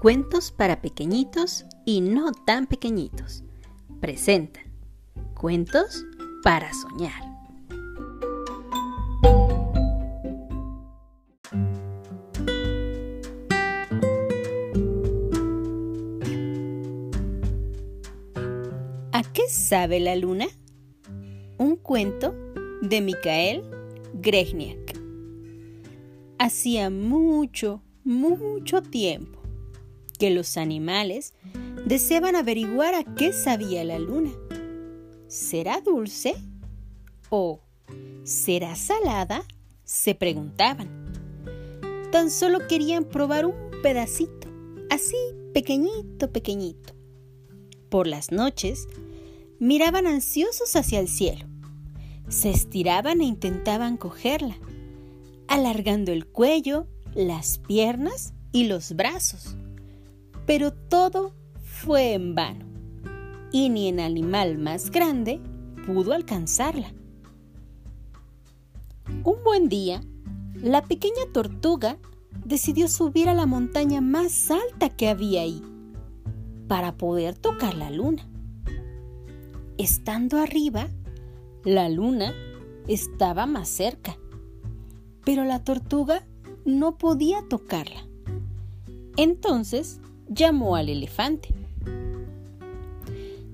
Cuentos para pequeñitos y no tan pequeñitos. Presenta Cuentos para soñar. ¿A qué sabe la luna? Un cuento de Mikael Grechniak. Hacía mucho, mucho tiempo que los animales deseaban averiguar a qué sabía la luna. ¿Será dulce? ¿O será salada? se preguntaban. Tan solo querían probar un pedacito, así pequeñito, pequeñito. Por las noches, miraban ansiosos hacia el cielo. Se estiraban e intentaban cogerla, alargando el cuello, las piernas y los brazos. Pero todo fue en vano, y ni el animal más grande pudo alcanzarla. Un buen día, la pequeña tortuga decidió subir a la montaña más alta que había ahí para poder tocar la luna. Estando arriba, la luna estaba más cerca, pero la tortuga no podía tocarla. Entonces llamó al elefante.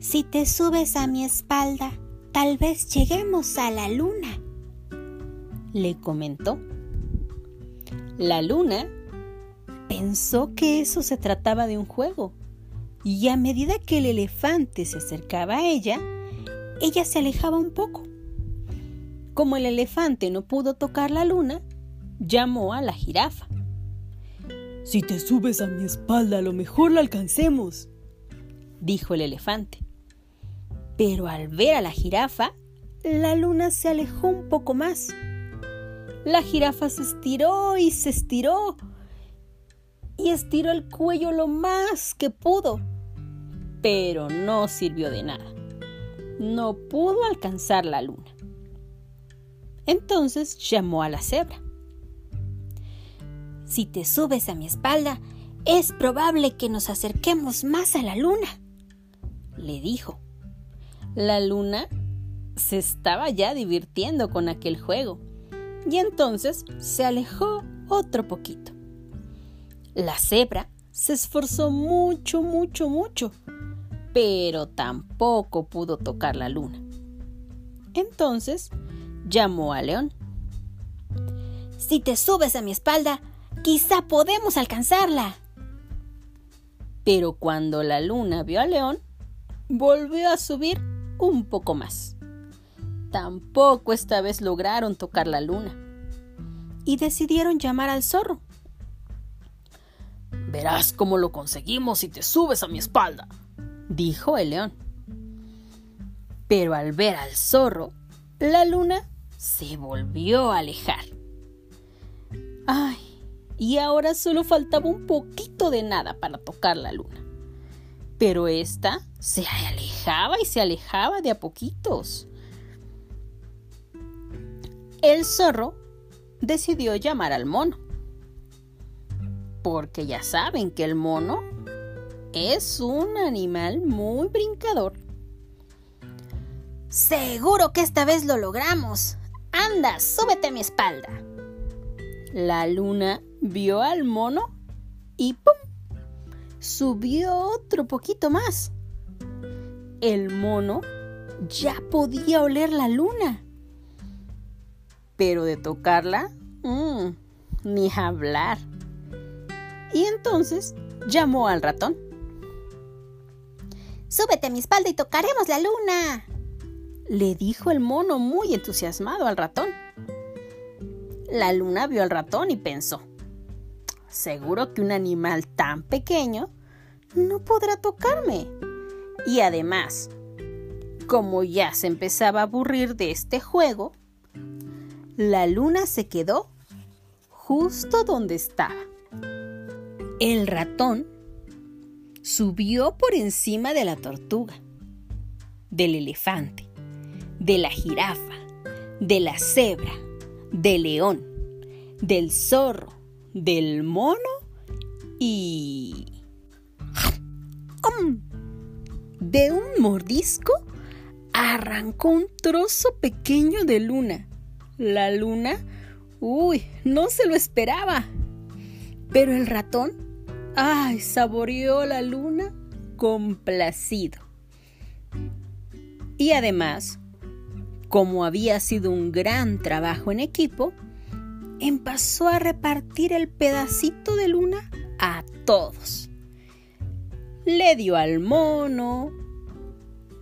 Si te subes a mi espalda, tal vez lleguemos a la luna, le comentó. La luna pensó que eso se trataba de un juego, y a medida que el elefante se acercaba a ella, ella se alejaba un poco. Como el elefante no pudo tocar la luna, llamó a la jirafa. Si te subes a mi espalda, a lo mejor la alcancemos, dijo el elefante. Pero al ver a la jirafa, la luna se alejó un poco más. La jirafa se estiró y se estiró y estiró el cuello lo más que pudo, pero no sirvió de nada. No pudo alcanzar la luna. Entonces llamó a la cebra. Si te subes a mi espalda, es probable que nos acerquemos más a la luna, le dijo. La luna se estaba ya divirtiendo con aquel juego y entonces se alejó otro poquito. La cebra se esforzó mucho, mucho, mucho, pero tampoco pudo tocar la luna. Entonces llamó al león. Si te subes a mi espalda, quizá podemos alcanzarla. Pero cuando la luna vio al león, volvió a subir un poco más. Tampoco esta vez lograron tocar la luna. Y decidieron llamar al zorro. Verás cómo lo conseguimos si te subes a mi espalda, dijo el león. Pero al ver al zorro, la luna se volvió a alejar. ¡Ay! Y ahora solo faltaba un poquito de nada para tocar la luna. Pero esta se alejaba y se alejaba de a poquitos. El zorro decidió llamar al mono. Porque ya saben que el mono es un animal muy brincador. Seguro que esta vez lo logramos. Anda, súbete a mi espalda. La luna vio al mono y ¡pum! Subió otro poquito más. El mono ya podía oler la luna. Pero de tocarla, mmm, ni hablar. Y entonces llamó al ratón. Súbete a mi espalda y tocaremos la luna, le dijo el mono muy entusiasmado al ratón. La luna vio al ratón y pensó, seguro que un animal tan pequeño no podrá tocarme. Y además, como ya se empezaba a aburrir de este juego, la luna se quedó justo donde estaba. El ratón subió por encima de la tortuga, del elefante, de la jirafa, de la cebra, del león, del zorro, del mono y. De un mordisco arrancó un trozo pequeño de luna. La luna, uy, no se lo esperaba. Pero el ratón, ay, saboreó la luna complacido. Y además, como había sido un gran trabajo en equipo, empezó a repartir el pedacito de luna a todos. Le dio al mono,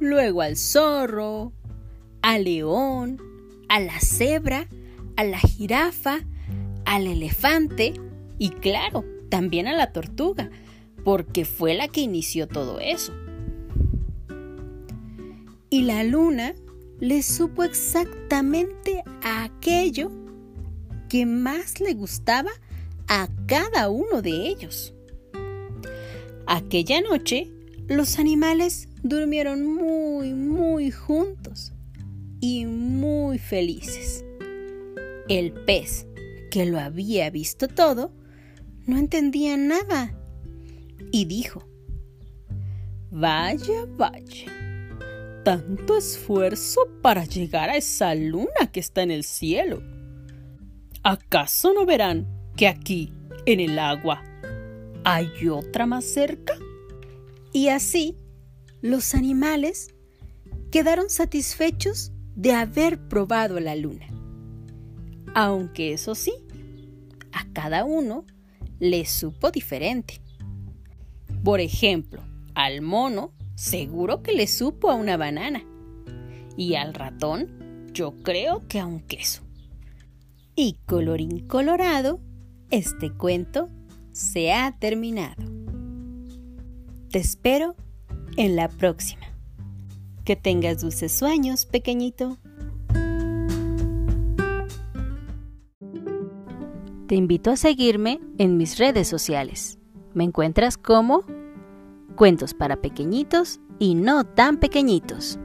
luego al zorro, al león, a la cebra, a la jirafa, al elefante y claro, también a la tortuga, porque fue la que inició todo eso. Y la luna le supo exactamente aquello que más le gustaba a cada uno de ellos. Aquella noche los animales durmieron muy, muy juntos y muy felices. El pez, que lo había visto todo, no entendía nada y dijo, Vaya, vaya, tanto esfuerzo para llegar a esa luna que está en el cielo. ¿Acaso no verán que aquí, en el agua, hay otra más cerca? Y así, los animales quedaron satisfechos de haber probado la luna. Aunque eso sí, a cada uno le supo diferente. Por ejemplo, al mono seguro que le supo a una banana. Y al ratón yo creo que a un queso. Y colorín colorado, este cuento se ha terminado. Te espero en la próxima. Que tengas dulces sueños, pequeñito. Te invito a seguirme en mis redes sociales. Me encuentras como Cuentos para Pequeñitos y No tan Pequeñitos.